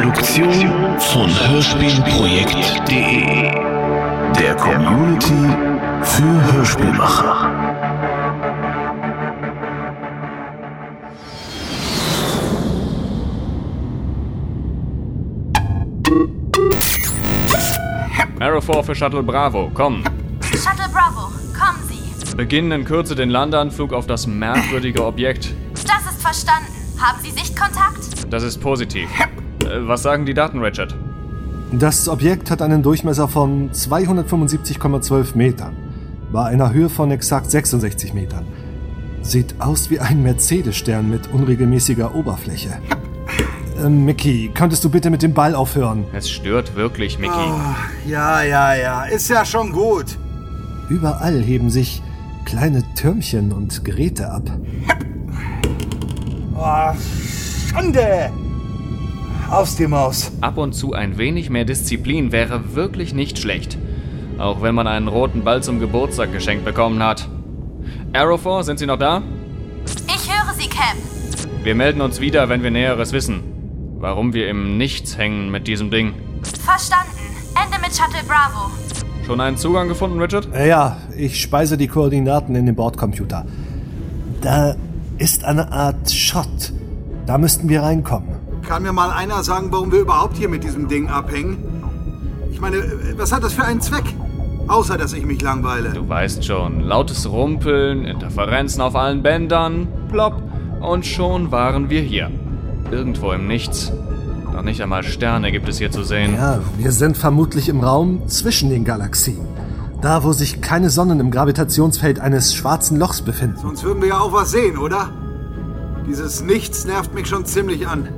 Produktion von Hörspielprojekt.de, der Community für Hörspielmacher. Arrow 4 für Shuttle Bravo, komm. Shuttle Bravo, kommen Sie. Beginnen in Kürze den Landeanflug auf das merkwürdige Objekt. Das ist verstanden. Haben Sie Sichtkontakt? Das ist positiv. Äh, was sagen die Daten, Richard? Das Objekt hat einen Durchmesser von 275,12 Metern, bei einer Höhe von exakt 66 Metern. Sieht aus wie ein Mercedes-Stern mit unregelmäßiger Oberfläche. Äh, Mickey, könntest du bitte mit dem Ball aufhören? Es stört wirklich, Mickey. Oh, ja, ja, ja. Ist ja schon gut. Überall heben sich kleine Türmchen und Geräte ab. Oh, Schande! Aufs die Maus. Ab und zu ein wenig mehr Disziplin wäre wirklich nicht schlecht. Auch wenn man einen roten Ball zum Geburtstag geschenkt bekommen hat. Arrow 4, sind Sie noch da? Ich höre Sie, Cap. Wir melden uns wieder, wenn wir Näheres wissen. Warum wir im Nichts hängen mit diesem Ding. Verstanden. Ende mit Shuttle Bravo. Schon einen Zugang gefunden, Richard? Äh, Ja, ich speise die Koordinaten in den Bordcomputer. Da ist eine Art Schott. Da müssten wir reinkommen. Kann mir mal einer sagen, warum wir überhaupt hier mit diesem Ding abhängen? Ich meine, was hat das für einen Zweck? Außer, dass ich mich langweile. Du weißt schon, lautes Rumpeln, Interferenzen auf allen Bändern, plopp, und schon waren wir hier. Irgendwo im Nichts. Noch nicht einmal Sterne gibt es hier zu sehen. Ja, wir sind vermutlich im Raum zwischen den Galaxien. Da, wo sich keine Sonnen im Gravitationsfeld eines schwarzen Lochs befinden. Sonst würden wir ja auch was sehen, oder? Dieses Nichts nervt mich schon ziemlich an.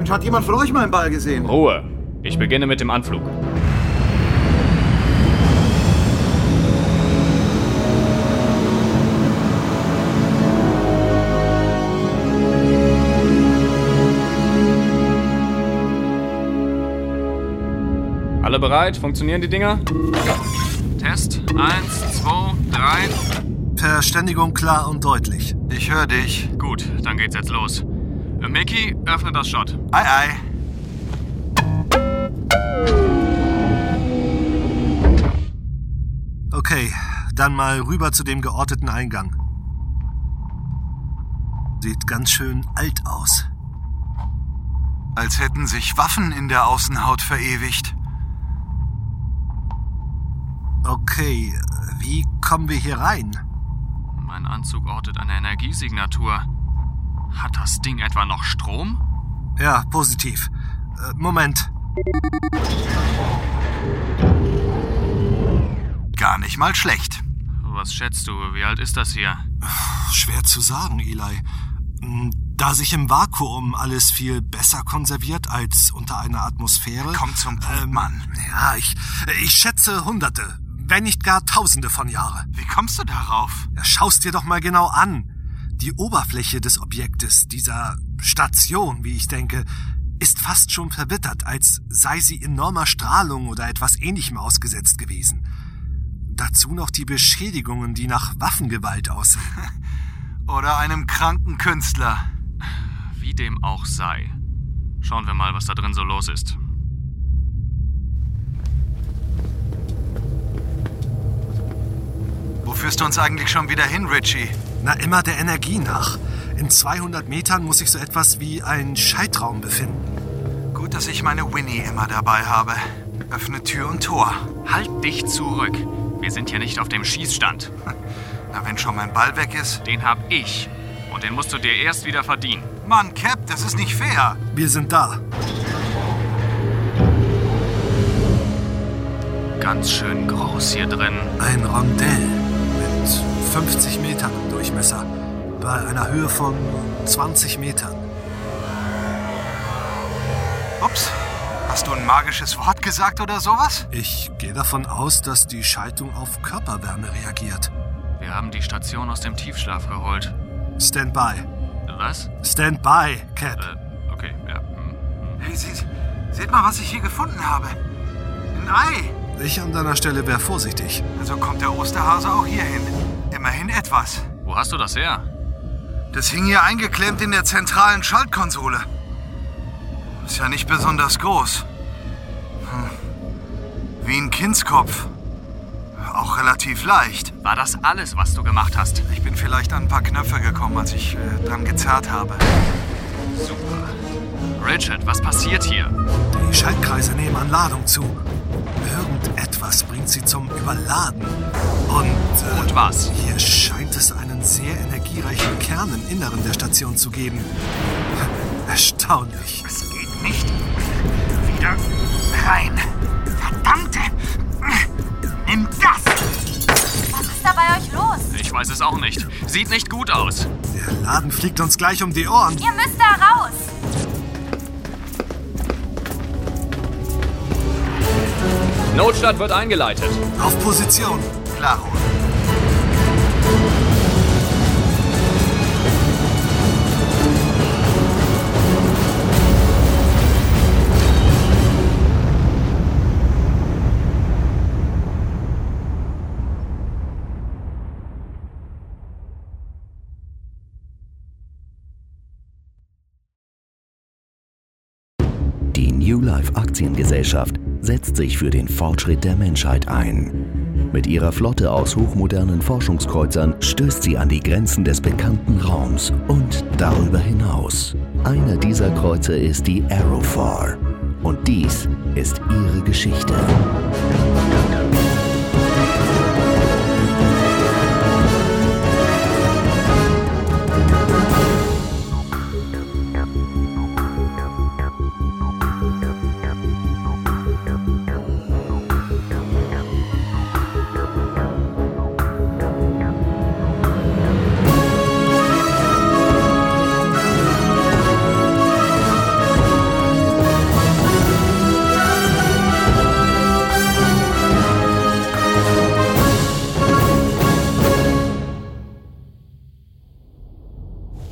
Mensch, hat jemand von euch mal einen Ball gesehen? Ruhe. Ich beginne mit dem Anflug. Alle bereit? Funktionieren die Dinger? Test. Eins, zwei, drei. Verständigung klar und deutlich. Ich höre dich. Gut, dann geht's jetzt los. Mickey, öffne das Shot. Ei, ei. Okay, dann mal rüber zu dem georteten Eingang. Sieht ganz schön alt aus. Als hätten sich Waffen in der Außenhaut verewigt. Okay, wie kommen wir hier rein? Mein Anzug ortet eine Energiesignatur. Hat das Ding etwa noch Strom? Ja, positiv. Äh, Moment. Gar nicht mal schlecht. Was schätzt du? Wie alt ist das hier? Schwer zu sagen, Eli. Hm, Da sich im Vakuum alles viel besser konserviert als unter einer Atmosphäre. Komm zum Punkt, Ähm, Mann. Ja, ich, ich schätze Hunderte, wenn nicht gar Tausende von Jahre. Wie kommst du darauf? Ja, Schau's dir doch mal genau an. Die Oberfläche des Objektes, dieser Station, wie ich denke, ist fast schon verwittert, als sei sie enormer Strahlung oder etwas ähnlichem ausgesetzt gewesen. Dazu noch die Beschädigungen, die nach Waffengewalt aussehen. Oder einem kranken Künstler. Wie dem auch sei. Schauen wir mal, was da drin so los ist. Wo führst du uns eigentlich schon wieder hin, Richie? Na, immer der Energie nach. In 200 Metern muss sich so etwas wie ein Schaltraum befinden. Gut, dass ich meine Winnie immer dabei habe. Öffne Tür und Tor. Halt dich zurück. Wir sind hier nicht auf dem Schießstand. Na, wenn schon mein Ball weg ist. Den hab ich. Und den musst du dir erst wieder verdienen. Mann, Cap, das ist nicht fair. Wir sind da. Ganz schön groß hier drin. Ein Rondell mit 50 Metern im Durchmesser. Bei einer Höhe von 20 Metern. Ups. Hast du ein magisches Wort gesagt oder sowas? Ich gehe davon aus, dass die Schaltung auf Körperwärme reagiert. Wir haben die Station aus dem Tiefschlaf geholt. Stand by. Was? Stand by, Cap. Äh, okay, ja. hm. Hey, seht, seht mal, was ich hier gefunden habe. Ein Ei. Ich an deiner Stelle wäre vorsichtig. Also kommt der Osterhase auch hier hin. Immerhin etwas. Wo hast du das her? Das hing hier eingeklemmt in der zentralen Schaltkonsole. Ist ja nicht besonders groß. Hm. Wie ein Kindskopf. Auch relativ leicht. War das alles, was du gemacht hast? Ich bin vielleicht an ein paar Knöpfe gekommen, als ich äh, dran gezerrt habe. Super. Richard, was passiert hier? Die Schaltkreise nehmen an Ladung zu. Irgendetwas bringt sie zum Überladen. Und. Äh, Und was? Hier scheint es einen sehr energiereichen Kern im Inneren der Station zu geben. Erstaunlich. Es geht nicht wieder rein. Verdammte! Nimm das! Was ist da bei euch los? Ich weiß es auch nicht. Sieht nicht gut aus. Der Laden fliegt uns gleich um die Ohren. Ihr müsst da raus! Notstand wird eingeleitet. Auf Position. Klaro. Die New Life Aktiengesellschaft setzt sich für den Fortschritt der Menschheit ein. Mit ihrer Flotte aus hochmodernen Forschungskreuzern stößt sie an die Grenzen des bekannten Raums und darüber hinaus. Einer dieser Kreuzer ist die Aerofor. Und dies ist ihre Geschichte.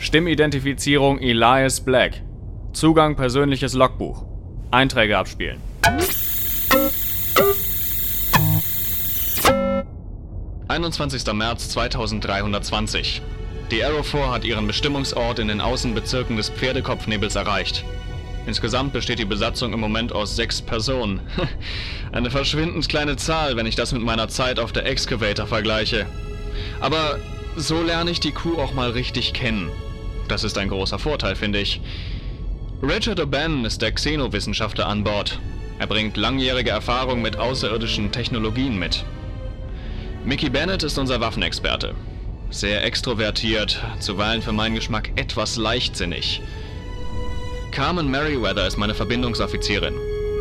Stimmidentifizierung Elias Black. Zugang persönliches Logbuch. Einträge abspielen. »21. März 2320. Die Aerofor hat ihren Bestimmungsort in den Außenbezirken des Pferdekopfnebels erreicht. Insgesamt besteht die Besatzung im Moment aus sechs Personen. Eine verschwindend kleine Zahl, wenn ich das mit meiner Zeit auf der Excavator vergleiche. Aber so lerne ich die Crew auch mal richtig kennen. Das ist ein großer Vorteil, finde ich. Richard O'Bannon ist der Xenowissenschaftler an Bord. Er bringt langjährige Erfahrung mit außerirdischen Technologien mit. Mickey Bennett ist unser Waffenexperte. Sehr extrovertiert, zuweilen für meinen Geschmack etwas leichtsinnig. Carmen Merriweather ist meine Verbindungsoffizierin.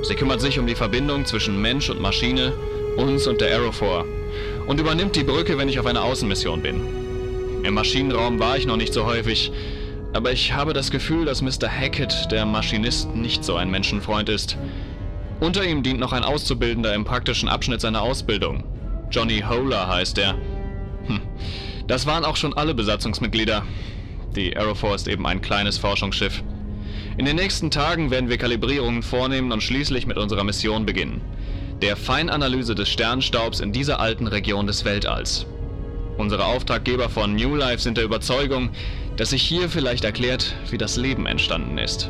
Sie kümmert sich um die Verbindung zwischen Mensch und Maschine, uns und der Aerofor und übernimmt die Brücke, wenn ich auf einer Außenmission bin. Im Maschinenraum war ich noch nicht so häufig, aber ich habe das Gefühl, dass Mr. Hackett, der Maschinist, nicht so ein Menschenfreund ist. Unter ihm dient noch ein Auszubildender im praktischen Abschnitt seiner Ausbildung. Johnny Holer heißt er. Hm. Das waren auch schon alle Besatzungsmitglieder. Die Aerofor ist eben ein kleines Forschungsschiff. In den nächsten Tagen werden wir Kalibrierungen vornehmen und schließlich mit unserer Mission beginnen. Der Feinanalyse des Sternstaubs in dieser alten Region des Weltalls. Unsere Auftraggeber von New Life sind der Überzeugung, dass sich hier vielleicht erklärt, wie das Leben entstanden ist.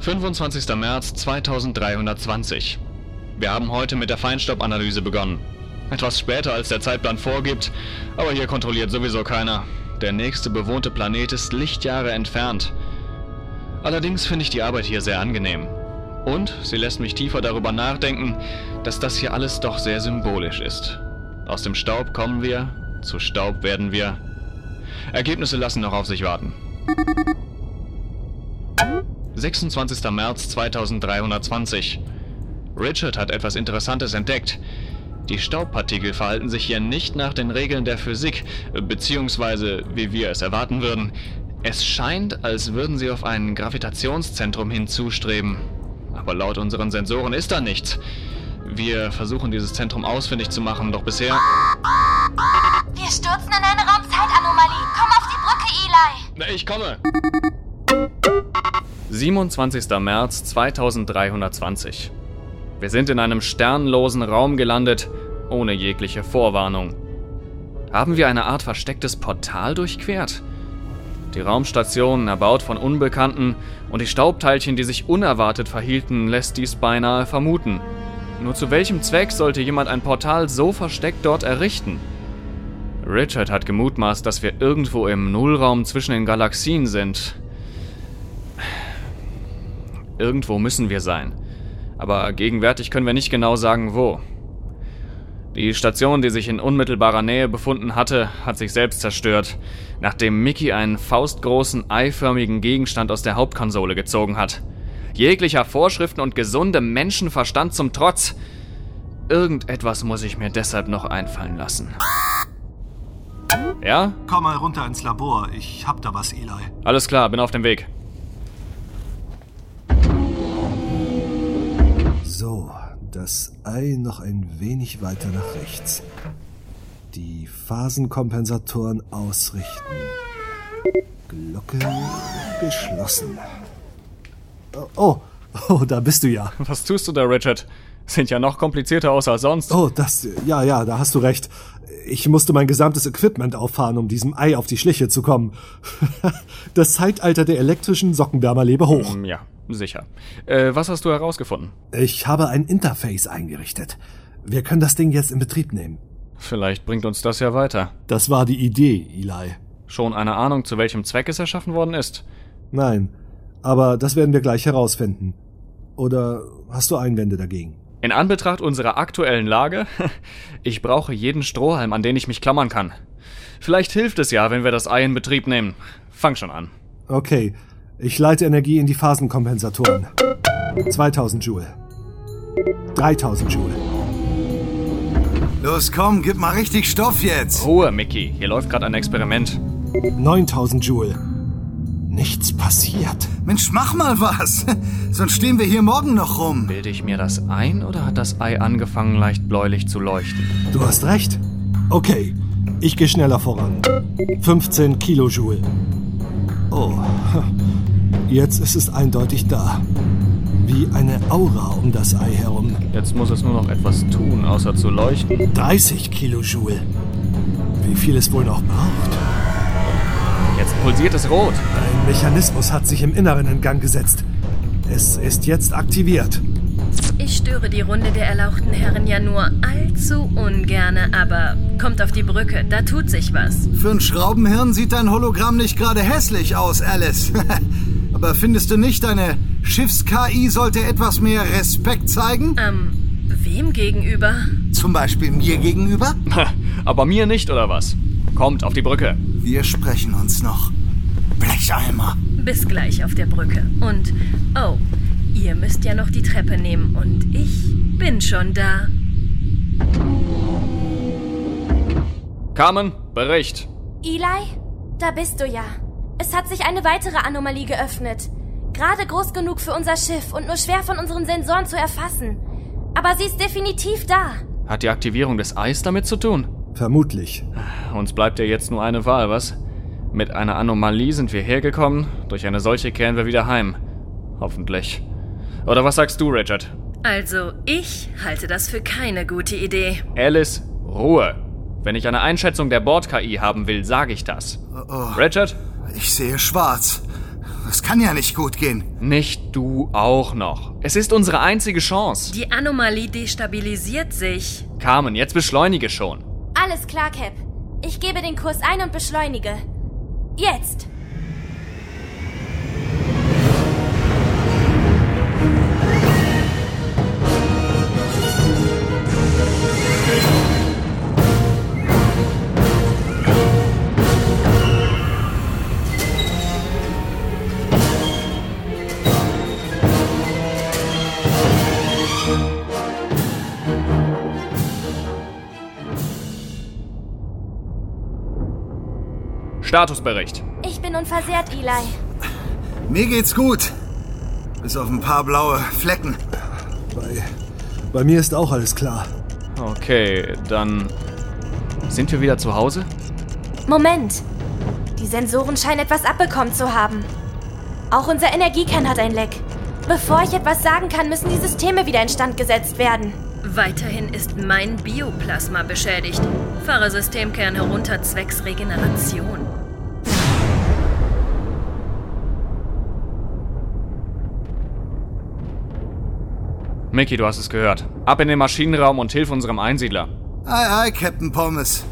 25. März 2320. Wir haben heute mit der Feinstaubanalyse begonnen. Etwas später als der Zeitplan vorgibt, aber hier kontrolliert sowieso keiner. Der nächste bewohnte Planet ist Lichtjahre entfernt. Allerdings finde ich die Arbeit hier sehr angenehm. Und sie lässt mich tiefer darüber nachdenken, dass das hier alles doch sehr symbolisch ist. Aus dem Staub kommen wir, zu Staub werden wir. Ergebnisse lassen noch auf sich warten. 26. März 2320. Richard hat etwas Interessantes entdeckt. Die Staubpartikel verhalten sich hier nicht nach den Regeln der Physik, beziehungsweise wie wir es erwarten würden. Es scheint, als würden sie auf ein Gravitationszentrum hinzustreben. Aber laut unseren Sensoren ist da nichts. Wir versuchen dieses Zentrum ausfindig zu machen, doch bisher... Wir stürzen in eine Raumzeitanomalie. Komm auf die Brücke, Eli. Ich komme. 27. März 2320. Wir sind in einem sternlosen Raum gelandet, ohne jegliche Vorwarnung. Haben wir eine Art verstecktes Portal durchquert? Die Raumstation, erbaut von Unbekannten, und die Staubteilchen, die sich unerwartet verhielten, lässt dies beinahe vermuten. Nur zu welchem Zweck sollte jemand ein Portal so versteckt dort errichten? Richard hat gemutmaßt, dass wir irgendwo im Nullraum zwischen den Galaxien sind. Irgendwo müssen wir sein. Aber gegenwärtig können wir nicht genau sagen, wo. Die Station, die sich in unmittelbarer Nähe befunden hatte, hat sich selbst zerstört, nachdem Mickey einen faustgroßen, eiförmigen Gegenstand aus der Hauptkonsole gezogen hat. Jeglicher Vorschriften und gesundem Menschenverstand zum Trotz. Irgendetwas muss ich mir deshalb noch einfallen lassen. Ja? Komm mal runter ins Labor. Ich hab da was, Eli. Alles klar, bin auf dem Weg. So, das Ei noch ein wenig weiter nach rechts. Die Phasenkompensatoren ausrichten. Glocke geschlossen. Oh, oh, da bist du ja. Was tust du da, Richard? Sind ja noch komplizierter aus als sonst. Oh, das, ja, ja, da hast du recht. Ich musste mein gesamtes Equipment auffahren, um diesem Ei auf die Schliche zu kommen. Das Zeitalter der elektrischen Sockenwärmer lebe hoch. Ja, sicher. Äh, was hast du herausgefunden? Ich habe ein Interface eingerichtet. Wir können das Ding jetzt in Betrieb nehmen. Vielleicht bringt uns das ja weiter. Das war die Idee, Eli. Schon eine Ahnung, zu welchem Zweck es erschaffen worden ist? Nein, aber das werden wir gleich herausfinden. Oder hast du Einwände dagegen? In Anbetracht unserer aktuellen Lage, ich brauche jeden Strohhalm, an den ich mich klammern kann. Vielleicht hilft es ja, wenn wir das Ei in Betrieb nehmen. Fang schon an. Okay, ich leite Energie in die Phasenkompensatoren. 2000 Joule. 3000 Joule. Los, komm, gib mal richtig Stoff jetzt. Ruhe, Mickey. Hier läuft gerade ein Experiment. 9000 Joule. Nichts passiert. Mensch, mach mal was. Sonst stehen wir hier morgen noch rum. Bilde ich mir das ein oder hat das Ei angefangen, leicht bläulich zu leuchten? Du hast recht. Okay, ich gehe schneller voran. 15 Kilojoule. Oh, jetzt ist es eindeutig da. Wie eine Aura um das Ei herum. Jetzt muss es nur noch etwas tun, außer zu leuchten. 30 Kilojoule. Wie viel es wohl noch braucht? Pulsiert es rot. Ein Mechanismus hat sich im Inneren in Gang gesetzt. Es ist jetzt aktiviert. Ich störe die Runde der erlauchten Herren ja nur allzu ungerne, aber kommt auf die Brücke, da tut sich was. Für ein Schraubenhirn sieht dein Hologramm nicht gerade hässlich aus, Alice. Aber findest du nicht, deine Schiffs-KI sollte etwas mehr Respekt zeigen? Ähm, wem gegenüber? Zum Beispiel mir gegenüber? Aber mir nicht, oder was? Kommt auf die Brücke. Wir sprechen uns noch. Blecheimer. Bis gleich auf der Brücke. Und, oh, ihr müsst ja noch die Treppe nehmen und ich bin schon da. Carmen, Bericht. Eli, da bist du ja. Es hat sich eine weitere Anomalie geöffnet. Gerade groß genug für unser Schiff und nur schwer von unseren Sensoren zu erfassen. Aber sie ist definitiv da. Hat die Aktivierung des Eis damit zu tun? Vermutlich. Uns bleibt ja jetzt nur eine Wahl, was? Mit einer Anomalie sind wir hergekommen, durch eine solche kehren wir wieder heim. Hoffentlich. Oder was sagst du, Richard? Also, ich halte das für keine gute Idee. Alice, Ruhe. Wenn ich eine Einschätzung der Bord-KI haben will, sage ich das. Richard? Ich sehe schwarz. Das kann ja nicht gut gehen. Nicht du auch noch. Es ist unsere einzige Chance. Die Anomalie destabilisiert sich. Carmen, jetzt beschleunige schon. Alles klar, Cap. Ich gebe den Kurs ein und beschleunige. Jetzt. Statusbericht. Ich bin unversehrt, Eli. Mir geht's gut. Bis auf ein paar blaue Flecken. Bei, bei mir ist auch alles klar. Okay, dann sind wir wieder zu Hause? Moment. Die Sensoren scheinen etwas abbekommen zu haben. Auch unser Energiekern hat ein Leck. Bevor ich etwas sagen kann, müssen die Systeme wieder instand gesetzt werden. Weiterhin ist mein Bioplasma beschädigt. Fahre Systemkern herunter zwecks Regeneration. Mickey, du hast es gehört. Ab in den Maschinenraum und hilf unserem Einsiedler. Ei, ei, Captain Pommes.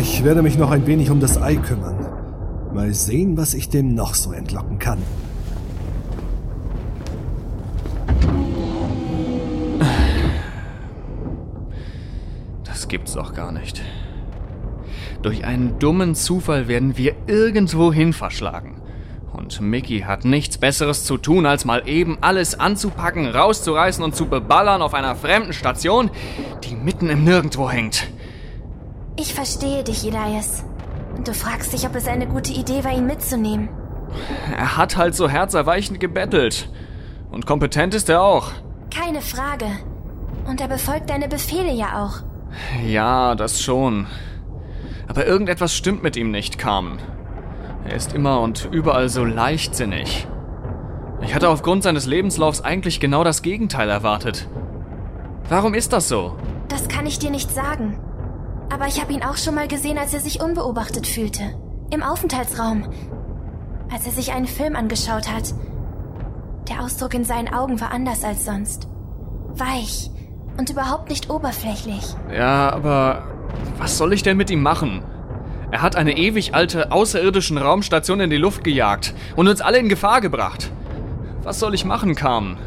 Ich werde mich noch ein wenig um das Ei kümmern. Mal sehen, was ich dem noch so entlocken kann. Das gibt's doch gar nicht. Durch einen dummen Zufall werden wir irgendwohin verschlagen. Und Mickey hat nichts Besseres zu tun, als mal eben alles anzupacken, rauszureißen und zu beballern auf einer fremden Station, die mitten im Nirgendwo hängt. Ich verstehe dich, Elias. Und du fragst dich, ob es eine gute Idee war, ihn mitzunehmen. Er hat halt so herzerweichend gebettelt. Und kompetent ist er auch. Keine Frage. Und er befolgt deine Befehle ja auch. Ja, das schon. Aber irgendetwas stimmt mit ihm nicht, Carmen. Er ist immer und überall so leichtsinnig. Ich hatte aufgrund seines Lebenslaufs eigentlich genau das Gegenteil erwartet. Warum ist das so? Das kann ich dir nicht sagen. Aber ich habe ihn auch schon mal gesehen, als er sich unbeobachtet fühlte. Im Aufenthaltsraum. Als er sich einen Film angeschaut hat. Der Ausdruck in seinen Augen war anders als sonst. Weich und überhaupt nicht oberflächlich. Ja, aber was soll ich denn mit ihm machen? Er hat eine ewig alte außerirdischen Raumstation in die Luft gejagt und uns alle in Gefahr gebracht. Was soll ich machen, Carmen?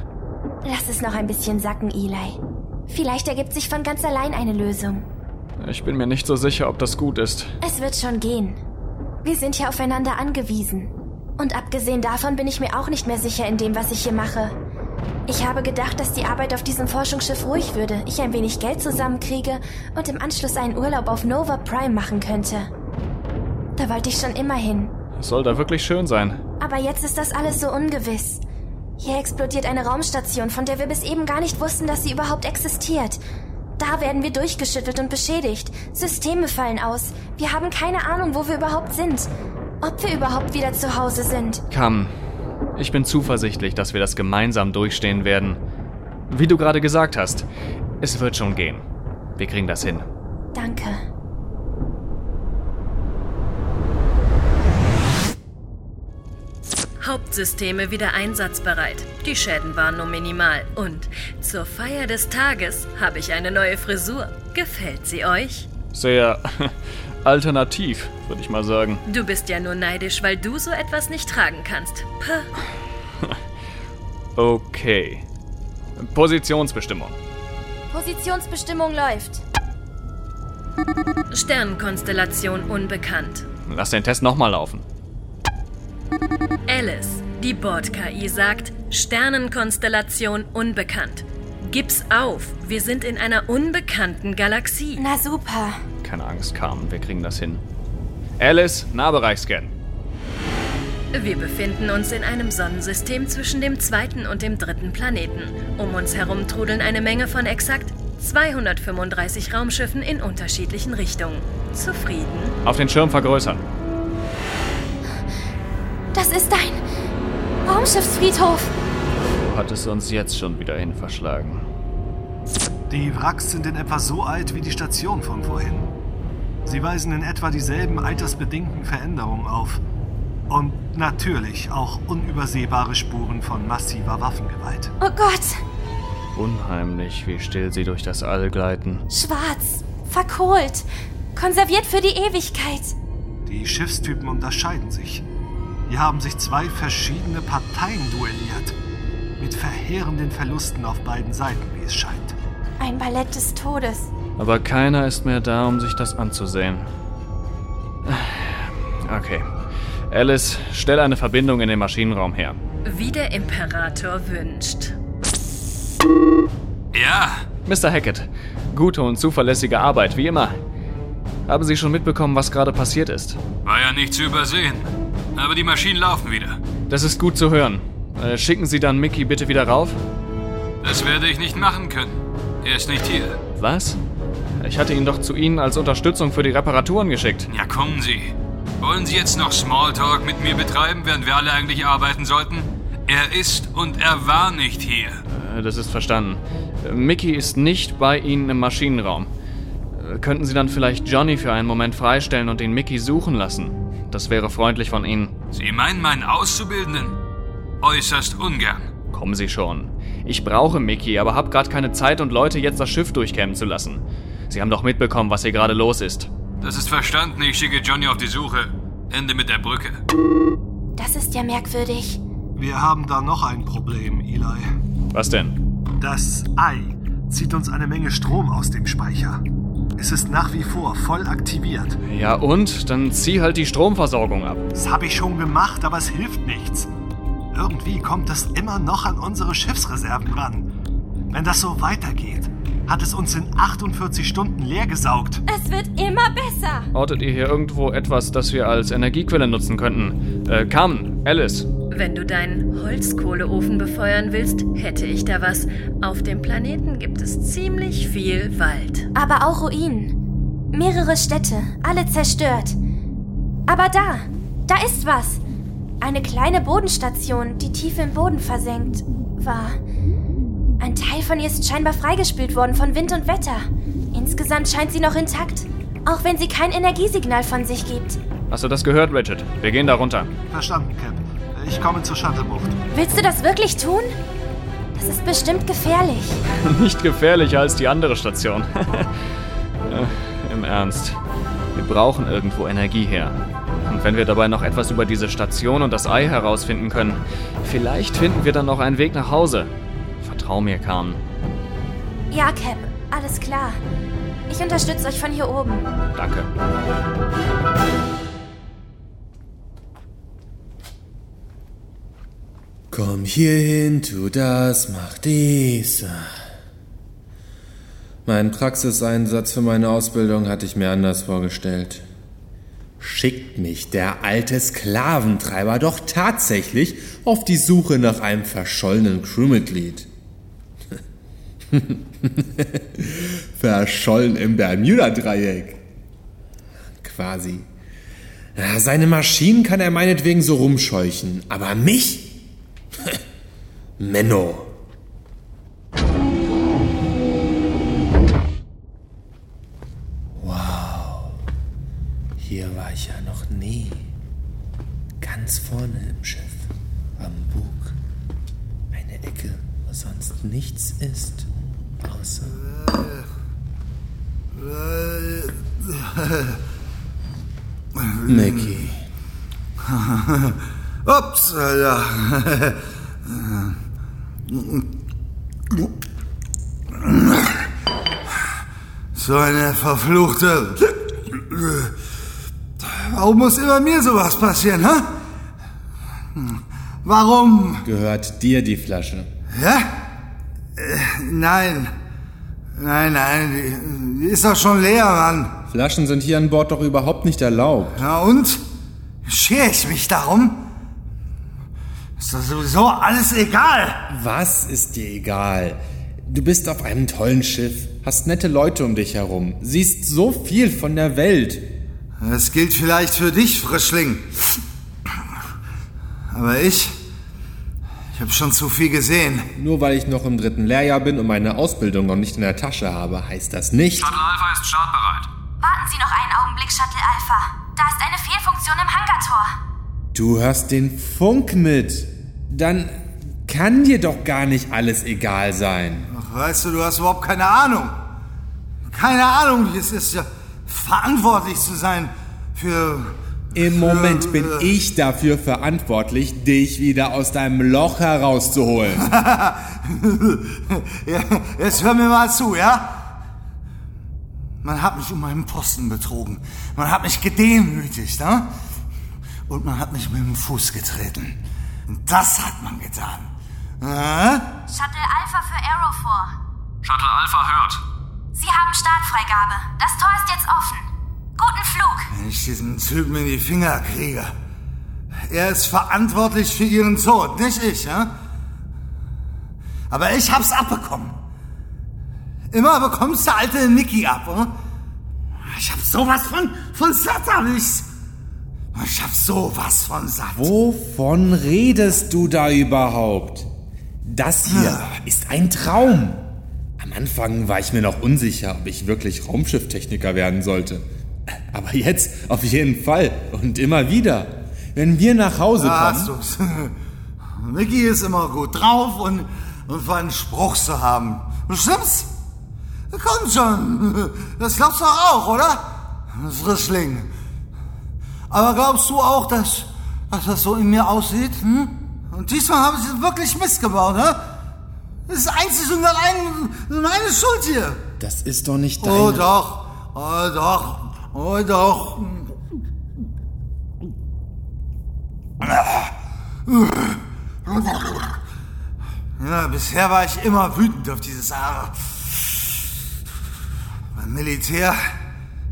Lass es noch ein bisschen sacken, Eli. Vielleicht ergibt sich von ganz allein eine Lösung. Ich bin mir nicht so sicher, ob das gut ist. Es wird schon gehen. Wir sind hier aufeinander angewiesen. Und abgesehen davon bin ich mir auch nicht mehr sicher in dem, was ich hier mache. Ich habe gedacht, dass die Arbeit auf diesem Forschungsschiff ruhig würde, ich ein wenig Geld zusammenkriege und im Anschluss einen Urlaub auf Nova Prime machen könnte. Da wollte ich schon immer hin. Soll da wirklich schön sein. Aber jetzt ist das alles so ungewiss. Hier explodiert eine Raumstation, von der wir bis eben gar nicht wussten, dass sie überhaupt existiert. Da werden wir durchgeschüttelt und beschädigt. Systeme fallen aus. Wir haben keine Ahnung, wo wir überhaupt sind. Ob wir überhaupt wieder zu Hause sind. Komm, ich bin zuversichtlich, dass wir das gemeinsam durchstehen werden. Wie du gerade gesagt hast, es wird schon gehen. Wir kriegen das hin. Danke. Hauptsysteme wieder einsatzbereit. Die Schäden waren nur minimal. Und zur Feier des Tages habe ich eine neue Frisur. Gefällt sie euch? Sehr alternativ, würde ich mal sagen. Du bist ja nur neidisch, weil du so etwas nicht tragen kannst. Puh. Okay. Positionsbestimmung. Positionsbestimmung läuft. Sternenkonstellation unbekannt. Lass den Test nochmal laufen. Alice, die Bord-KI sagt Sternenkonstellation unbekannt. Gib's auf, wir sind in einer unbekannten Galaxie. Na super. Keine Angst, Carmen, wir kriegen das hin. Alice, Nahbereichscan. Wir befinden uns in einem Sonnensystem zwischen dem zweiten und dem dritten Planeten. Um uns herum trudeln eine Menge von exakt 235 Raumschiffen in unterschiedlichen Richtungen. Zufrieden? Auf den Schirm vergrößern. Das ist ein Raumschiffsfriedhof. Wo hat es uns jetzt schon wieder hin verschlagen? Die Wracks sind in etwa so alt wie die Station von vorhin. Sie weisen in etwa dieselben altersbedingten Veränderungen auf. Und natürlich auch unübersehbare Spuren von massiver Waffengewalt. Oh Gott. Unheimlich, wie still sie durch das All gleiten. Schwarz. Verkohlt. Konserviert für die Ewigkeit. Die Schiffstypen unterscheiden sich. Hier haben sich zwei verschiedene Parteien duelliert. Mit verheerenden Verlusten auf beiden Seiten, wie es scheint. Ein Ballett des Todes. Aber keiner ist mehr da, um sich das anzusehen. Okay. Alice, stell eine Verbindung in den Maschinenraum her. Wie der Imperator wünscht. Ja, Mr. Hackett, gute und zuverlässige Arbeit, wie immer. Haben Sie schon mitbekommen, was gerade passiert ist? war ja nicht zu übersehen. Aber die Maschinen laufen wieder. Das ist gut zu hören. Äh, schicken Sie dann Mickey bitte wieder rauf? Das werde ich nicht machen können. Er ist nicht hier. Was? Ich hatte ihn doch zu Ihnen als Unterstützung für die Reparaturen geschickt. Ja, kommen Sie. Wollen Sie jetzt noch Smalltalk mit mir betreiben, während wir alle eigentlich arbeiten sollten? Er ist und er war nicht hier. Äh, Das ist verstanden. Äh, Mickey ist nicht bei Ihnen im Maschinenraum. Äh, Könnten Sie dann vielleicht Johnny für einen Moment freistellen und den Mickey suchen lassen? Das wäre freundlich von Ihnen. Sie meinen meinen Auszubildenden? Äußerst ungern. Kommen Sie schon. Ich brauche Mickey, aber hab grad keine Zeit und Leute jetzt das Schiff durchkämmen zu lassen. Sie haben doch mitbekommen, was hier gerade los ist. Das ist verstanden. Ich schicke Johnny auf die Suche. Ende mit der Brücke. Das ist ja merkwürdig. Wir haben da noch ein Problem, Eli. Was denn? Das Ei zieht uns eine Menge Strom aus dem Speicher. Es ist nach wie vor voll aktiviert. Ja und? Dann zieh halt die Stromversorgung ab. Das habe ich schon gemacht, aber es hilft nichts. Irgendwie kommt es immer noch an unsere Schiffsreserven ran. Wenn das so weitergeht, hat es uns in 48 Stunden leer gesaugt. Es wird immer besser. Ortet ihr hier irgendwo etwas, das wir als Energiequelle nutzen könnten? Äh, Carmen, Alice. Wenn du deinen Holzkohleofen befeuern willst, hätte ich da was. Auf dem Planeten gibt es ziemlich viel Wald. Aber auch Ruinen. Mehrere Städte, alle zerstört. Aber da, da ist was. Eine kleine Bodenstation, die tief im Boden versenkt war. Ein Teil von ihr ist scheinbar freigespült worden von Wind und Wetter. Insgesamt scheint sie noch intakt, auch wenn sie kein Energiesignal von sich gibt. Hast du das gehört, Richard? Wir gehen da runter. Verstanden, Cap. Ich komme zur Shuttlebucht. Willst du das wirklich tun? Das ist bestimmt gefährlich. Nicht gefährlicher als die andere Station. äh, Im Ernst. Wir brauchen irgendwo Energie her. Und wenn wir dabei noch etwas über diese Station und das Ei herausfinden können, vielleicht finden wir dann noch einen Weg nach Hause. Vertrau mir, Carmen. Ja, Cap, alles klar. Ich unterstütze euch von hier oben. Danke. Komm hierhin, tu das, mach dies. Meinen Praxiseinsatz für meine Ausbildung hatte ich mir anders vorgestellt. Schickt mich der alte Sklaventreiber doch tatsächlich auf die Suche nach einem verschollenen Crewmitglied. Verschollen im Bermuda-Dreieck. Quasi. Seine Maschinen kann er meinetwegen so rumscheuchen, aber mich? Menno. Wow. Hier war ich ja noch nie. Ganz vorne im Schiff. Am Bug. Eine Ecke, wo sonst nichts ist. Außer. Mickey. Ups, ja. So eine verfluchte. Warum muss immer mir sowas passieren, hä? Warum? Gehört dir die Flasche? Ja? Nein. Nein, nein, die, ist doch schon leer, Mann. Flaschen sind hier an Bord doch überhaupt nicht erlaubt. Ja und? Schere ich mich darum? Ist doch sowieso alles egal. Was ist dir egal? Du bist auf einem tollen Schiff, hast nette Leute um dich herum, siehst so viel von der Welt. Das gilt vielleicht für dich, Frischling. Aber ich. Ich habe schon zu viel gesehen. Nur weil ich noch im dritten Lehrjahr bin und meine Ausbildung noch nicht in der Tasche habe, heißt das nicht. Shuttle Alpha ist startbereit. Warten Sie noch einen Augenblick, Shuttle Alpha. Da ist eine Fehlfunktion im Hangartor. Du hörst den Funk mit. Dann kann dir doch gar nicht alles egal sein. Ach, weißt du, du hast überhaupt keine Ahnung. Keine Ahnung, wie es ist, ja, verantwortlich zu sein für. Im Moment bin ich dafür verantwortlich, dich wieder aus deinem Loch herauszuholen. ja, jetzt hör mir mal zu, ja? Man hat mich um meinen Posten betrogen. Man hat mich gedemütigt, ne? Und man hat mich mit dem Fuß getreten. Das hat man getan. Äh? Shuttle Alpha für Aerofor. Shuttle Alpha hört. Sie haben Startfreigabe. Das Tor ist jetzt offen. Guten Flug. Wenn ich diesen Typen in die Finger kriege. Er ist verantwortlich für ihren Tod, nicht ich, ja? Aber ich hab's abbekommen. Immer bekommst der alte Nicky ab, oder? Ich hab sowas von, von satt, hab ich's. Ich hab sowas von satt. Wovon redest du da überhaupt? Das hier ist ein Traum. Am Anfang war ich mir noch unsicher, ob ich wirklich Raumschifftechniker werden sollte. Aber jetzt auf jeden Fall und immer wieder. Wenn wir nach Hause kommen. hast du's. Mickey ist immer gut drauf und, und für einen Spruch zu haben. Stimmt's? Komm schon. Das glaubst du auch, oder? Frischling. Aber glaubst du auch, dass, dass das so in mir aussieht? Hm? Und diesmal habe ich wirklich missgebaut, ne? Das ist einzig und allein meine Schuld hier. Das ist doch nicht deine... Oh doch, oh doch, oh doch. Ja, bisher war ich immer wütend auf dieses Sache. Mein Militär,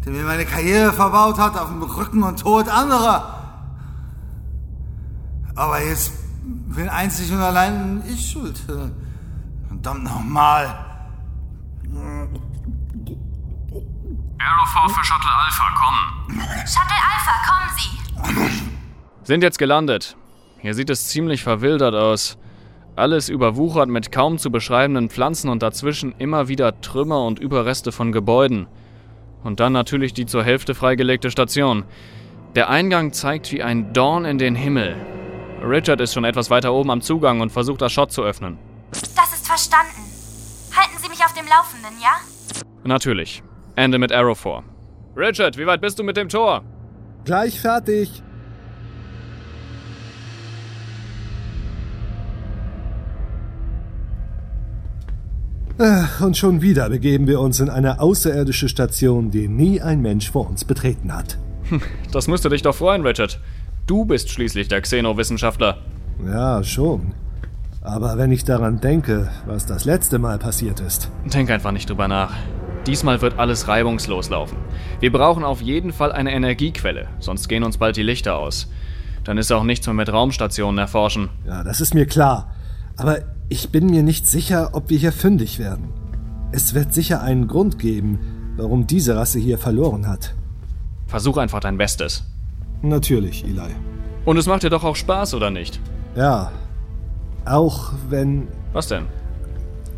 der mir meine Karriere verbaut hat, auf dem Rücken und Tod anderer. Aber jetzt bin einzig und allein ich schuld. Verdammt nochmal. Aerofor für Shuttle Alpha, komm. Shuttle Alpha, kommen Sie! Sind jetzt gelandet. Hier sieht es ziemlich verwildert aus. Alles überwuchert mit kaum zu beschreibenden Pflanzen und dazwischen immer wieder Trümmer und Überreste von Gebäuden. Und dann natürlich die zur Hälfte freigelegte Station. Der Eingang zeigt wie ein Dorn in den Himmel. Richard ist schon etwas weiter oben am Zugang und versucht das Schott zu öffnen. Das ist verstanden. Halten Sie mich auf dem Laufenden, ja? Natürlich. Ende mit Arrow vor. Richard, wie weit bist du mit dem Tor? Gleich fertig. Und schon wieder begeben wir uns in eine außerirdische Station, die nie ein Mensch vor uns betreten hat. Das müsste dich doch freuen, Richard. Du bist schließlich der Xenowissenschaftler. Ja, schon. Aber wenn ich daran denke, was das letzte Mal passiert ist. Denk einfach nicht drüber nach. Diesmal wird alles reibungslos laufen. Wir brauchen auf jeden Fall eine Energiequelle, sonst gehen uns bald die Lichter aus. Dann ist auch nichts mehr mit Raumstationen erforschen. Ja, das ist mir klar. Aber ich bin mir nicht sicher, ob wir hier fündig werden. Es wird sicher einen Grund geben, warum diese Rasse hier verloren hat. Versuch einfach dein Bestes. Natürlich, Eli. Und es macht dir doch auch Spaß, oder nicht? Ja. Auch wenn. Was denn?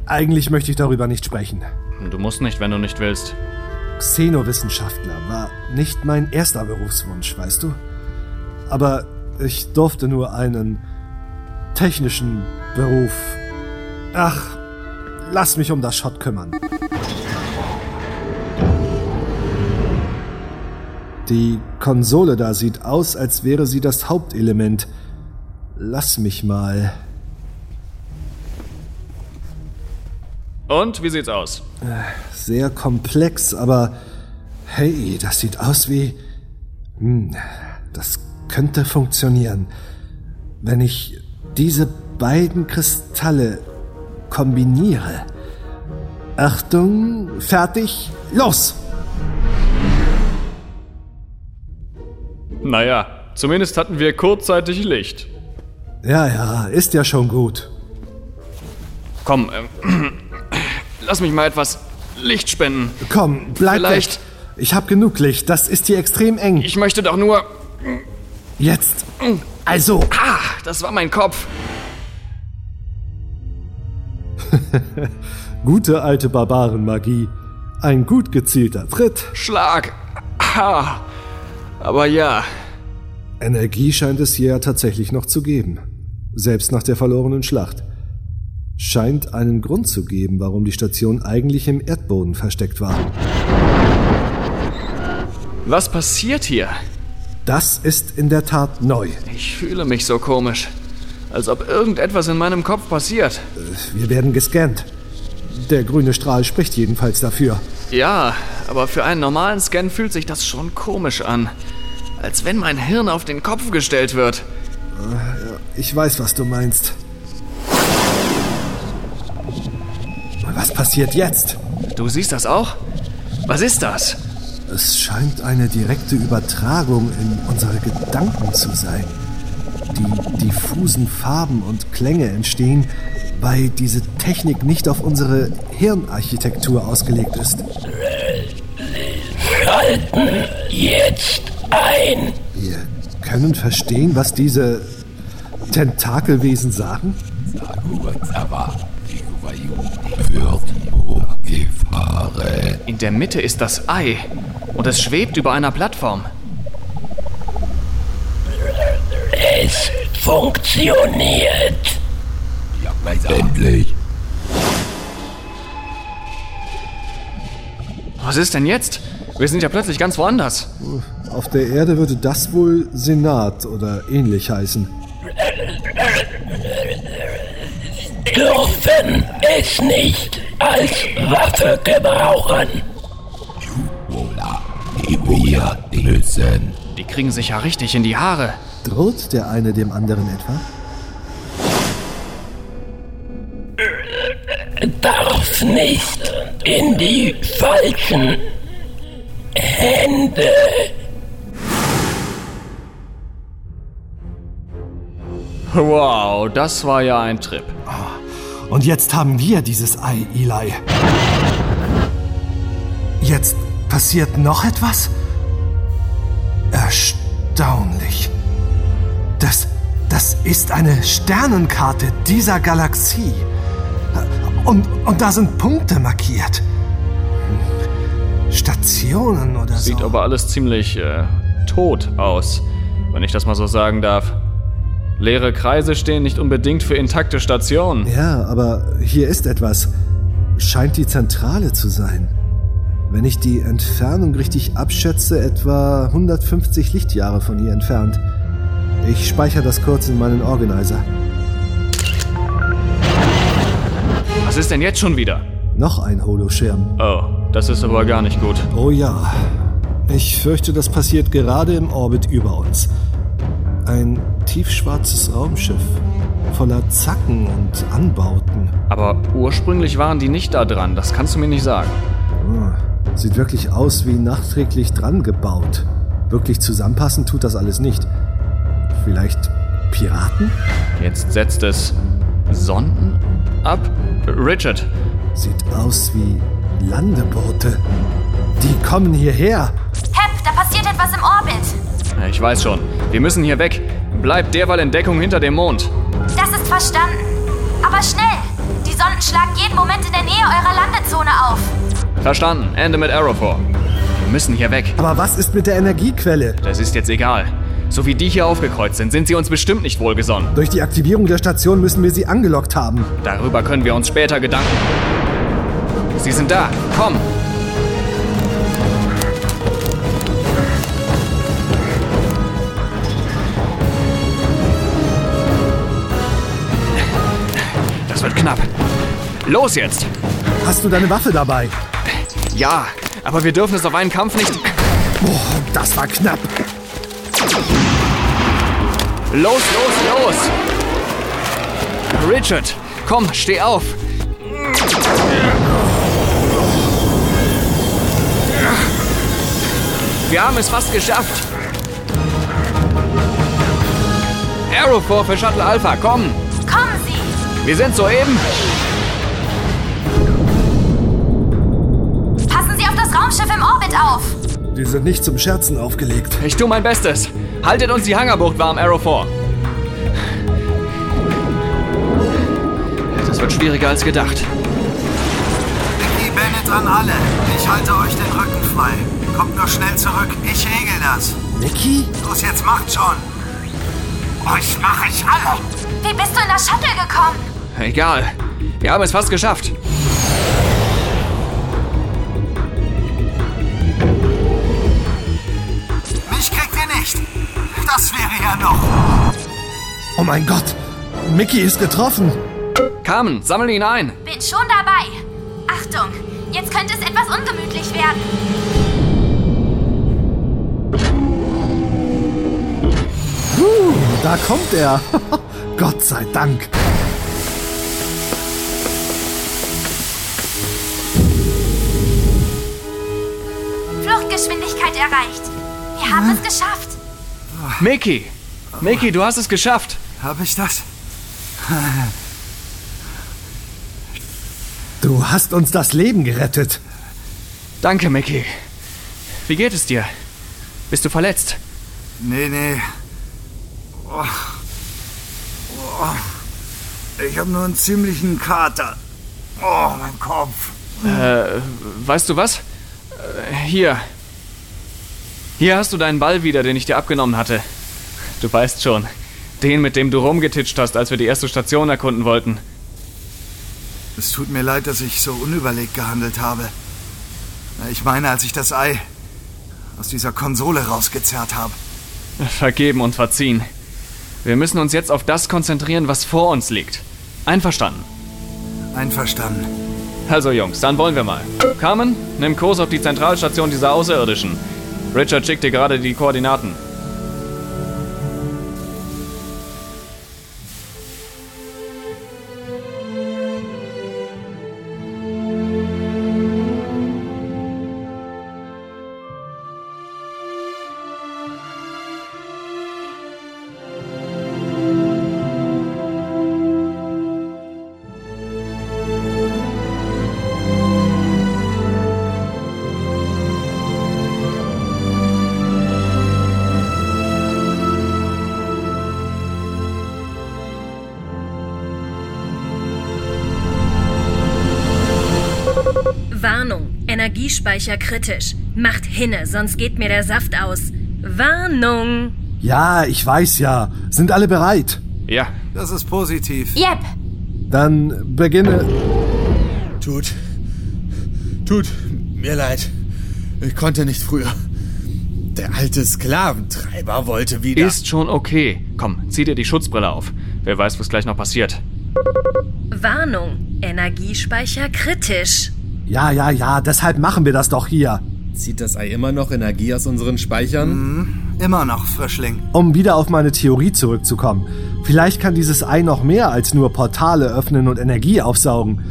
Eigentlich möchte ich darüber nicht sprechen. Du musst nicht, wenn du nicht willst. Xenowissenschaftler war nicht mein erster Berufswunsch, weißt du? Aber ich durfte nur einen technischen Beruf. Ach, lass mich um das Schott kümmern. Die Konsole da sieht aus, als wäre sie das Hauptelement. Lass mich mal. Und wie sieht's aus? Sehr komplex, aber hey, das sieht aus wie. Hm, das könnte funktionieren. Wenn ich diese beiden Kristalle kombiniere. Achtung, fertig, los! Naja, zumindest hatten wir kurzzeitig Licht. Ja, ja, ist ja schon gut. Komm, ähm, lass mich mal etwas Licht spenden. Komm, bleib Vielleicht- weg. Ich hab genug Licht, das ist hier extrem eng. Ich möchte doch nur. Jetzt. Also, Ah, das war mein Kopf. gute alte Barbarenmagie. Ein gut gezielter Tritt. Schlag. Ah. Aber ja, Energie scheint es hier ja tatsächlich noch zu geben. Selbst nach der verlorenen Schlacht. Scheint einen Grund zu geben, warum die Station eigentlich im Erdboden versteckt war. was passiert hier? Das ist in der Tat neu. Ich fühle mich so komisch. Als ob irgendetwas in meinem Kopf passiert. Wir werden gescannt. Der grüne Strahl spricht jedenfalls dafür. Ja, aber für einen normalen Scan fühlt sich das schon komisch an. Als wenn mein Hirn auf den Kopf gestellt wird. Ich weiß, was du meinst. Was passiert jetzt? Du siehst das auch? Was ist das? Es scheint eine direkte Übertragung in unsere Gedanken zu sein. Die diffusen Farben und Klänge entstehen, weil diese Technik nicht auf unsere Hirnarchitektur ausgelegt ist. Jetzt ein. Wir können verstehen, was diese Tentakelwesen sagen? In der Mitte ist das Ei. Und es schwebt über einer Plattform. Es funktioniert. Endlich. Was ist denn jetzt? Wir sind ja plötzlich ganz woanders. Auf der Erde würde das wohl Senat oder ähnlich heißen. Dürfen es nicht als Waffe gebrauchen. Die wir lösen. Die kriegen sich ja richtig in die Haare. Droht der eine dem anderen etwa? Darf nicht in die falschen Hände. Wow, das war ja ein Trip. Und jetzt haben wir dieses Ei, Eli. Jetzt passiert noch etwas? Erstaunlich. Das, ist eine Sternenkarte dieser Galaxie. Und, und da sind Punkte markiert. Stationen oder Sieht so. aber alles ziemlich äh, tot aus, wenn ich das mal so sagen darf. Leere Kreise stehen nicht unbedingt für intakte Stationen. Ja, aber hier ist etwas. Scheint die Zentrale zu sein. Wenn ich die Entfernung richtig abschätze, etwa 150 Lichtjahre von hier entfernt. Ich speichere das kurz in meinen Organizer. Was ist denn jetzt schon wieder? Noch ein Holoschirm. Oh, das ist aber gar nicht gut. Oh ja. Ich fürchte, das passiert gerade im Orbit über uns. Ein tiefschwarzes Raumschiff. Voller Zacken und Anbauten. Aber ursprünglich waren die nicht da dran, das kannst du mir nicht sagen. Ah, Sieht wirklich aus wie nachträglich dran gebaut. Wirklich zusammenpassen tut das alles nicht. Vielleicht Piraten? Jetzt setzt es Sonden ab. Richard, Sieht aus wie Landeboote. Die kommen hierher. Hep, da passiert etwas im Orbit. ich weiß schon. Wir müssen hier weg. Bleibt derweil in Deckung hinter dem Mond. Das ist verstanden. Aber schnell! Die Sonden schlagen jeden Moment in der Nähe eurer Landezone auf. Verstanden. Ende mit 4. Wir müssen hier weg. Aber was ist mit der Energiequelle? Das ist jetzt egal. So wie die hier aufgekreuzt sind, sind sie uns bestimmt nicht wohlgesonnen. Durch die Aktivierung der Station müssen wir sie angelockt haben. Darüber können wir uns später Gedanken. Sie sind da. Komm. Das wird knapp. Los jetzt. Hast du deine Waffe dabei? Ja, aber wir dürfen es auf einen Kampf nicht. Boah, das war knapp. Los, los, los! Richard, komm, steh auf! Wir haben es fast geschafft! Arrow 4 für Shuttle Alpha, komm! Kommen Sie! Wir sind soeben. Passen Sie auf das Raumschiff im Orbit auf! Die sind nicht zum Scherzen aufgelegt. Ich tue mein Bestes. Haltet uns die Hangarbucht warm, Arrow 4. Das wird schwieriger als gedacht. Vicky Bennett an alle. Ich halte euch den Rücken frei. Kommt nur schnell zurück. Ich regel das. Niki? Los, jetzt macht schon. Euch mache ich alle. Wie bist du in das Shuttle gekommen? Egal. Wir haben es fast geschafft. Oh mein Gott. Mickey ist getroffen. Carmen, sammel ihn ein. Bin schon dabei. Achtung, jetzt könnte es etwas ungemütlich werden. Uh, da kommt er. Gott sei Dank. Fluchtgeschwindigkeit erreicht. Wir haben es geschafft. Mickey! Mickey, du hast es geschafft. Hab ich das? Du hast uns das Leben gerettet. Danke, Mickey. Wie geht es dir? Bist du verletzt? Nee, nee. Oh. Oh. Ich habe nur einen ziemlichen Kater. Oh, mein Kopf. Äh, weißt du was? Äh, hier. Hier hast du deinen Ball wieder, den ich dir abgenommen hatte. Du weißt schon. Den, mit dem du rumgetitscht hast, als wir die erste Station erkunden wollten. Es tut mir leid, dass ich so unüberlegt gehandelt habe. Ich meine, als ich das Ei aus dieser Konsole rausgezerrt habe. Vergeben und verziehen. Wir müssen uns jetzt auf das konzentrieren, was vor uns liegt. Einverstanden? Einverstanden. Also Jungs, dann wollen wir mal. Carmen, nimm Kurs auf die Zentralstation dieser Außerirdischen. Richard schickt dir gerade die Koordinaten. Warnung. Energiespeicher kritisch. Macht hinne, sonst geht mir der Saft aus. Warnung. Ja, ich weiß ja. Sind alle bereit? Ja. Das ist positiv. Yep. Dann beginne. Tut. Tut mir leid. Ich konnte nicht früher. Der alte Sklaventreiber wollte wieder. Ist schon okay. Komm, zieh dir die Schutzbrille auf. Wer weiß, was gleich noch passiert. Warnung. Energiespeicher kritisch. Ja, ja, ja, deshalb machen wir das doch hier. Zieht das Ei immer noch Energie aus unseren Speichern? Immer noch, Frischling. Um wieder auf meine Theorie zurückzukommen. Vielleicht kann dieses Ei noch mehr als nur Portale öffnen und Energie aufsaugen.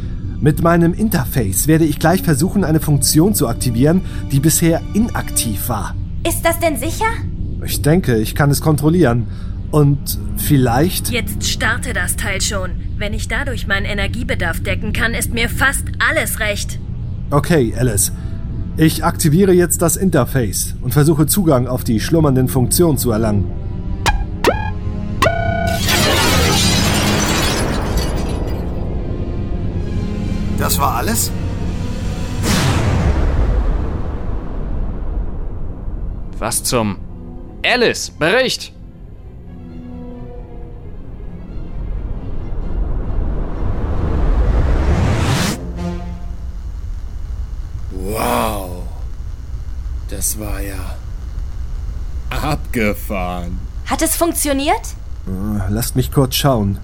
Mit meinem Interface werde ich gleich versuchen, eine Funktion zu aktivieren, die bisher inaktiv war. Ist das denn sicher? Ich denke, ich kann es kontrollieren. Und vielleicht... Jetzt starte das Teil schon. Wenn ich dadurch meinen Energiebedarf decken kann, ist mir fast alles recht. Okay, Alice. Ich aktiviere jetzt das Interface und versuche Zugang auf die schlummernden Funktionen zu erlangen. Das war alles? Was zum... Alice, Bericht! Das war ja abgefahren. Hat es funktioniert? Äh, Lasst mich kurz schauen.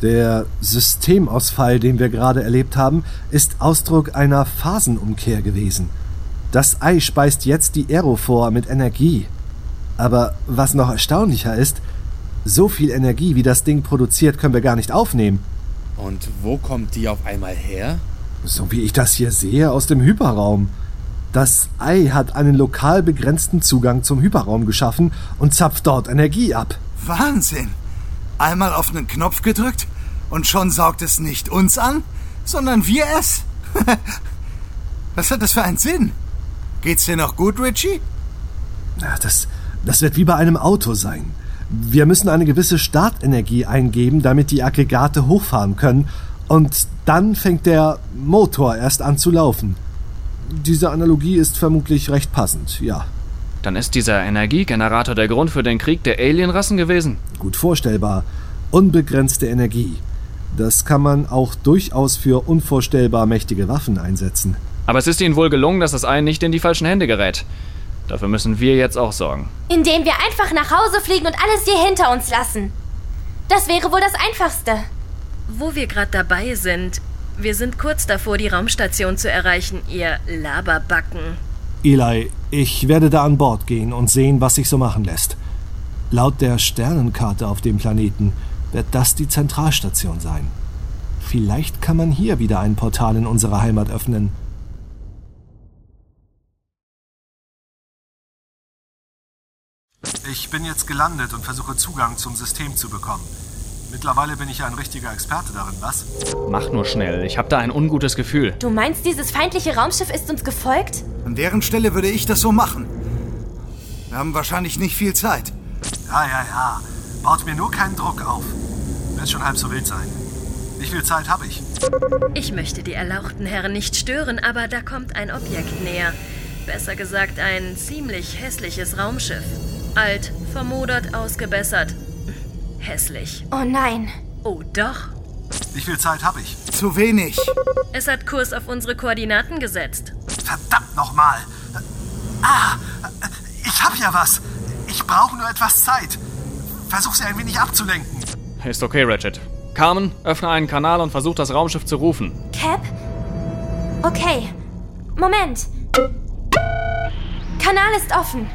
Der Systemausfall, den wir gerade erlebt haben, ist Ausdruck einer Phasenumkehr gewesen. Das Ei speist jetzt die Aerophor mit Energie. Aber was noch erstaunlicher ist, so viel Energie, wie das Ding produziert, können wir gar nicht aufnehmen. Und wo kommt die auf einmal her? So wie ich das hier sehe, aus dem Hyperraum. Das Ei hat einen lokal begrenzten Zugang zum Hyperraum geschaffen und zapft dort Energie ab. Wahnsinn. Einmal auf einen Knopf gedrückt und schon saugt es nicht uns an, sondern wir es. Was hat das für einen Sinn? Geht's dir noch gut, Richie? Ja, Das, das wird wie bei einem Auto sein. Wir müssen eine gewisse Startenergie eingeben, damit die Aggregate hochfahren können. Und dann fängt der Motor erst an zu laufen. Diese Analogie ist vermutlich recht passend, ja. Dann ist dieser Energiegenerator der Grund für den Krieg der Alienrassen gewesen? Gut vorstellbar. Unbegrenzte Energie. Das kann man auch durchaus für unvorstellbar mächtige Waffen einsetzen. Aber es ist ihnen wohl gelungen, dass das Ei nicht in die falschen Hände gerät. Dafür müssen wir jetzt auch sorgen. Indem wir einfach nach Hause fliegen und alles hier hinter uns lassen. Das wäre wohl das Einfachste. Wo wir gerade dabei sind, wir sind kurz davor, die Raumstation zu erreichen, ihr Laberbacken. Eli, ich werde da an Bord gehen und sehen, was sich so machen lässt. Laut der Sternenkarte auf dem Planeten wird das die Zentralstation sein. Vielleicht kann man hier wieder ein Portal in unsere Heimat öffnen. Ich bin jetzt gelandet und versuche Zugang zum System zu bekommen. Mittlerweile bin ich ja ein richtiger Experte darin, was? Mach nur schnell, ich habe da ein ungutes Gefühl. Du meinst, dieses feindliche Raumschiff ist uns gefolgt? An deren Stelle würde ich das so machen. Wir haben wahrscheinlich nicht viel Zeit. Ja, ja, ja. Baut mir nur keinen Druck auf. Wird schon halb so wild sein. Wie viel Zeit habe ich? Ich möchte die erlauchten Herren nicht stören, aber da kommt ein Objekt näher. Besser gesagt, ein ziemlich hässliches Raumschiff. Alt, vermodert, ausgebessert. Hässlich. Oh nein. Oh doch. Wie viel Zeit habe ich? Zu wenig. Es hat Kurs auf unsere Koordinaten gesetzt. Verdammt nochmal. Ah, ich hab ja was. Ich brauche nur etwas Zeit. Versuch sie ein wenig abzulenken. Ist okay, Ratchet. Carmen, öffne einen Kanal und versuch das Raumschiff zu rufen. Cap? Okay. Moment. Kanal ist offen.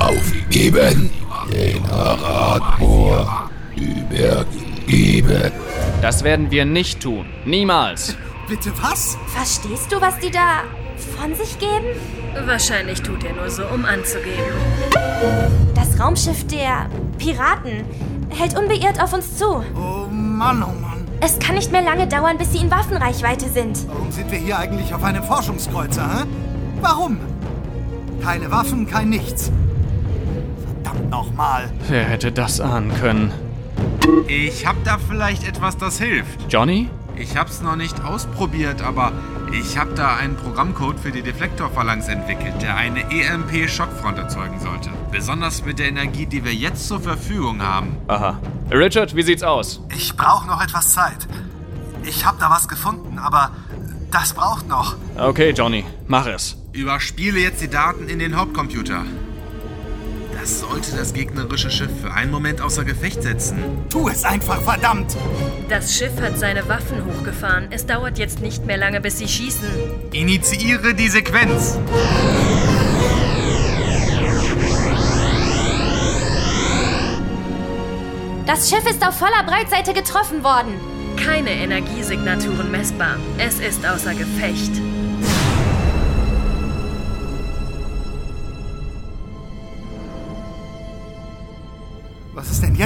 Aufgeben. Generator übergeben. Das werden wir nicht tun. Niemals. Bitte was? Verstehst du, was die da von sich geben? Wahrscheinlich tut er nur so, um anzugeben. Das Raumschiff der Piraten hält unbeirrt auf uns zu. Oh Mann, oh Mann. Es kann nicht mehr lange dauern, bis sie in Waffenreichweite sind. Warum sind wir hier eigentlich auf einem Forschungskreuzer, hä? Warum? Keine Waffen, kein nichts. Verdammt nochmal. Wer hätte das ahnen können? Ich hab da vielleicht etwas, das hilft. Johnny? Ich hab's noch nicht ausprobiert, aber ich hab da einen Programmcode für die Deflektorphalanx entwickelt, der eine EMP-Schockfront erzeugen sollte. Besonders mit der Energie, die wir jetzt zur Verfügung haben. Aha. Richard, wie sieht's aus? Ich brauche noch etwas Zeit. Ich habe da was gefunden, aber das braucht noch. Okay, Johnny, mach es. Überspiele jetzt die Daten in den Hauptcomputer. Das sollte das gegnerische Schiff für einen Moment außer Gefecht setzen. Tu es einfach, verdammt. Das Schiff hat seine Waffen hochgefahren. Es dauert jetzt nicht mehr lange, bis sie schießen. Initiiere die Sequenz. Das Schiff ist auf voller Breitseite getroffen worden. Keine Energiesignaturen messbar. Es ist außer Gefecht.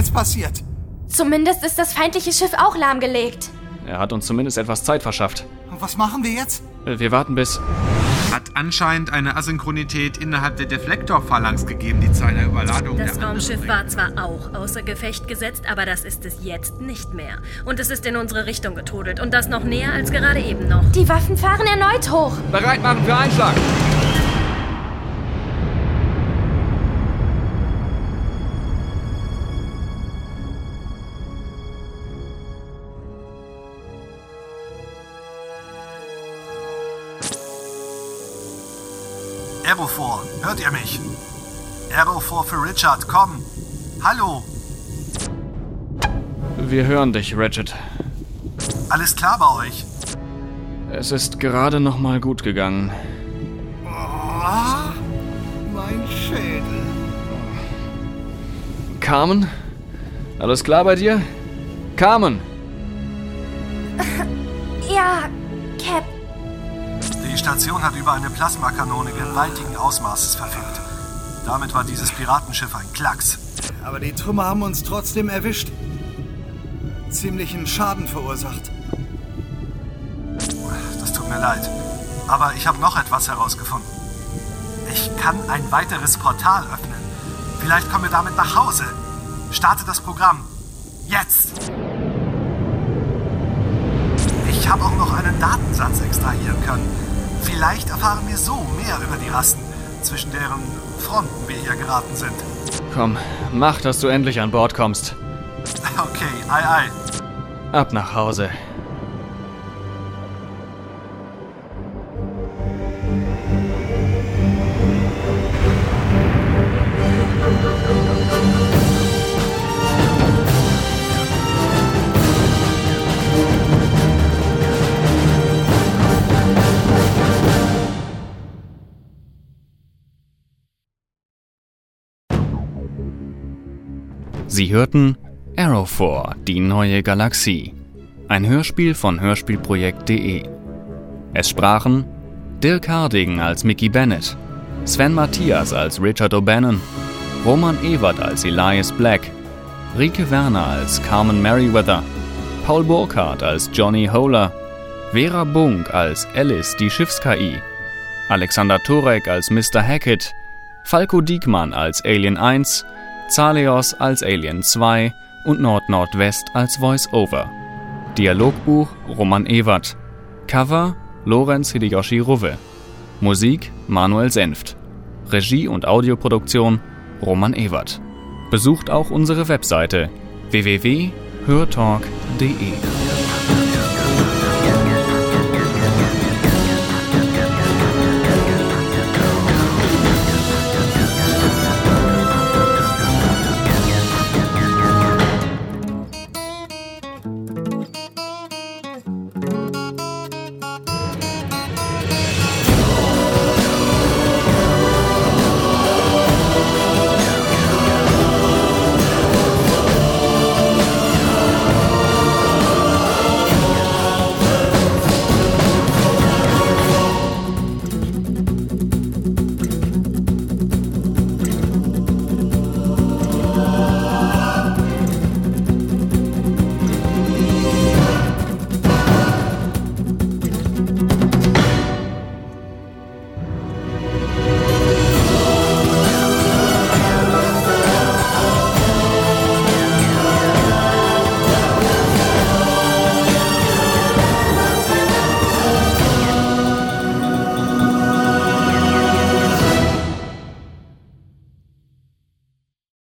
Jetzt passiert? Zumindest ist das feindliche Schiff auch lahmgelegt. Er hat uns zumindest etwas Zeit verschafft. Und was machen wir jetzt? Äh, Wir warten bis. Hat anscheinend eine Asynchronität innerhalb der Deflektorphalanx gegeben, die zu einer Überladung Das der Raumschiff war zwar auch außer Gefecht gesetzt, aber das ist es jetzt nicht mehr. Und es ist in unsere Richtung getrudelt und das noch näher als gerade eben noch. Die Waffen fahren erneut hoch. Bereit machen für Einschlag! Aerofor für Richard, komm. Hallo, Wir hören dich, Ratchet. alles klar bei euch? Es ist gerade noch mal gut gegangen. Ah, mein Schädel. Carmen? Alles klar bei dir? Carmen! Ja, Cap. Die Station hat über eine Plasmakanone gewaltigen Ausmaßes verfügt. Damit war dieses Piratenschiff ein Klacks. Aber die Trümmer haben uns trotzdem erwischt. Ziemlichen Schaden verursacht. Das tut mir leid. Aber ich habe noch etwas herausgefunden. Ich kann ein weiteres Portal öffnen. Vielleicht kommen wir damit nach Hause. Starte das Programm. Jetzt! Ich habe auch noch einen Datensatz extrahieren können. Vielleicht erfahren wir so mehr über die Rassen, zwischen deren Fronten wir hier geraten sind. Komm, mach, dass du endlich an Bord kommst. Okay, ei ei. Ab nach Hause. Sie hörten Arrow 4, die neue Galaxie. Ein Hörspiel von hörspielprojekt.de. Es sprachen Dirk Harding als Mickey Bennett, Sven Matthias als Richard O'Bannon, Roman Ewert als Elias Black, Rike Werner als Carmen Merriweather, Paul Burkhardt als Johnny Holer, Vera Bunk als Alice, die Schiffs-KI, Alexander Turek als Mr. Hackett, Falco Diekmann als Alien 1, Zaleos als Alien 2 und Nord-Nordwest als Voice-Over. Dialogbuch Roman Ewert. Cover Lorenz Hideyoshi Ruwe. Musik Manuel Senft. Regie und Audioproduktion Roman Ewert. Besucht auch unsere Webseite www.hörtalk.de.